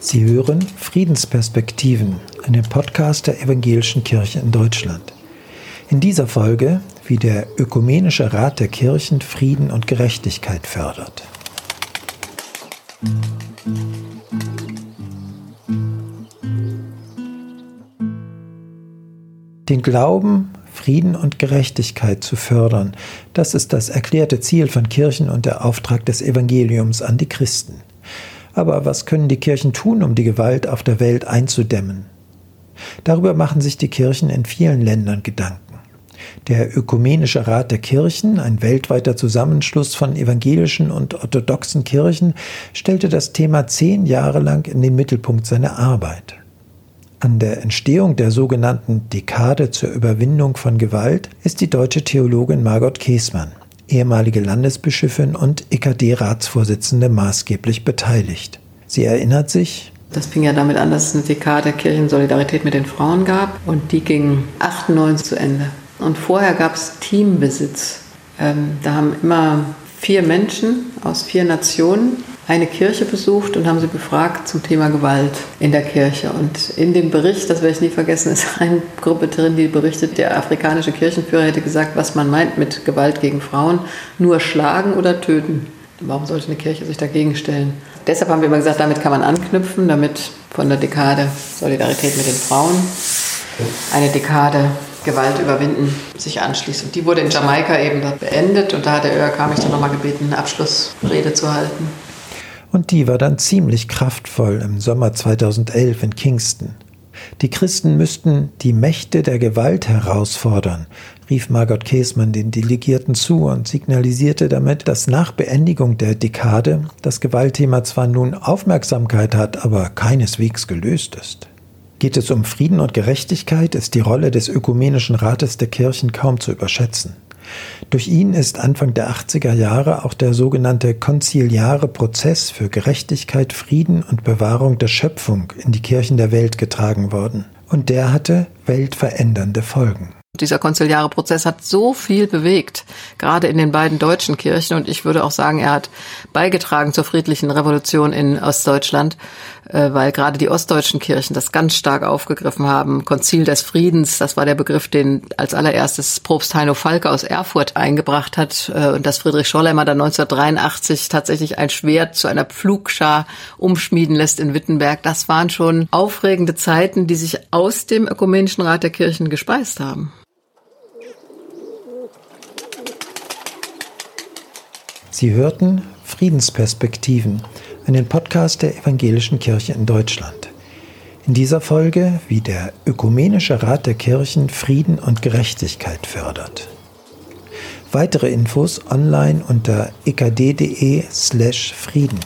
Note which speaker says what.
Speaker 1: Sie hören Friedensperspektiven, einen Podcast der Evangelischen Kirche in Deutschland. In dieser Folge, wie der Ökumenische Rat der Kirchen Frieden und Gerechtigkeit fördert. Den Glauben, Frieden und Gerechtigkeit zu fördern, das ist das erklärte Ziel von Kirchen und der Auftrag des Evangeliums an die Christen. Aber was können die Kirchen tun, um die Gewalt auf der Welt einzudämmen? Darüber machen sich die Kirchen in vielen Ländern Gedanken. Der Ökumenische Rat der Kirchen, ein weltweiter Zusammenschluss von evangelischen und orthodoxen Kirchen, stellte das Thema zehn Jahre lang in den Mittelpunkt seiner Arbeit. An der Entstehung der sogenannten Dekade zur Überwindung von Gewalt ist die deutsche Theologin Margot Käßmann ehemalige Landesbischöfin und EKD-Ratsvorsitzende, maßgeblich beteiligt. Sie erinnert sich,
Speaker 2: das fing ja damit an, dass es eine Dekade Kirchensolidarität mit den Frauen gab und die ging 98 zu Ende. Und vorher gab es Teambesitz. Ähm, da haben immer vier Menschen aus vier Nationen eine Kirche besucht und haben sie befragt zum Thema Gewalt in der Kirche. Und in dem Bericht, das werde ich nie vergessen, ist eine Gruppe drin, die berichtet, der afrikanische Kirchenführer hätte gesagt, was man meint mit Gewalt gegen Frauen, nur schlagen oder töten. Warum sollte eine Kirche sich dagegen stellen? Deshalb haben wir immer gesagt, damit kann man anknüpfen, damit von der Dekade Solidarität mit den Frauen eine Dekade Gewalt überwinden sich anschließt. Und die wurde in Jamaika eben beendet und da hat der ÖRK mich dann nochmal gebeten, eine Abschlussrede zu halten.
Speaker 1: Und die war dann ziemlich kraftvoll im Sommer 2011 in Kingston. Die Christen müssten die Mächte der Gewalt herausfordern, rief Margot Käßmann den Delegierten zu und signalisierte damit, dass nach Beendigung der Dekade das Gewaltthema zwar nun Aufmerksamkeit hat, aber keineswegs gelöst ist. Geht es um Frieden und Gerechtigkeit, ist die Rolle des Ökumenischen Rates der Kirchen kaum zu überschätzen. Durch ihn ist Anfang der 80er Jahre auch der sogenannte konziliare Prozess für Gerechtigkeit, Frieden und Bewahrung der Schöpfung in die Kirchen der Welt getragen worden. Und der hatte weltverändernde Folgen.
Speaker 2: Dieser konziliare Prozess hat so viel bewegt, gerade in den beiden deutschen Kirchen. Und ich würde auch sagen, er hat beigetragen zur friedlichen Revolution in Ostdeutschland, äh, weil gerade die ostdeutschen Kirchen das ganz stark aufgegriffen haben. Konzil des Friedens, das war der Begriff, den als allererstes Propst Heino Falke aus Erfurt eingebracht hat. Äh, und dass Friedrich Schorlemmer dann 1983 tatsächlich ein Schwert zu einer Pflugschar umschmieden lässt in Wittenberg. Das waren schon aufregende Zeiten, die sich aus dem Ökumenischen Rat der Kirchen gespeist haben.
Speaker 1: Sie hörten Friedensperspektiven, einen Podcast der Evangelischen Kirche in Deutschland. In dieser Folge, wie der Ökumenische Rat der Kirchen Frieden und Gerechtigkeit fördert. Weitere Infos online unter ekd.de slash Frieden.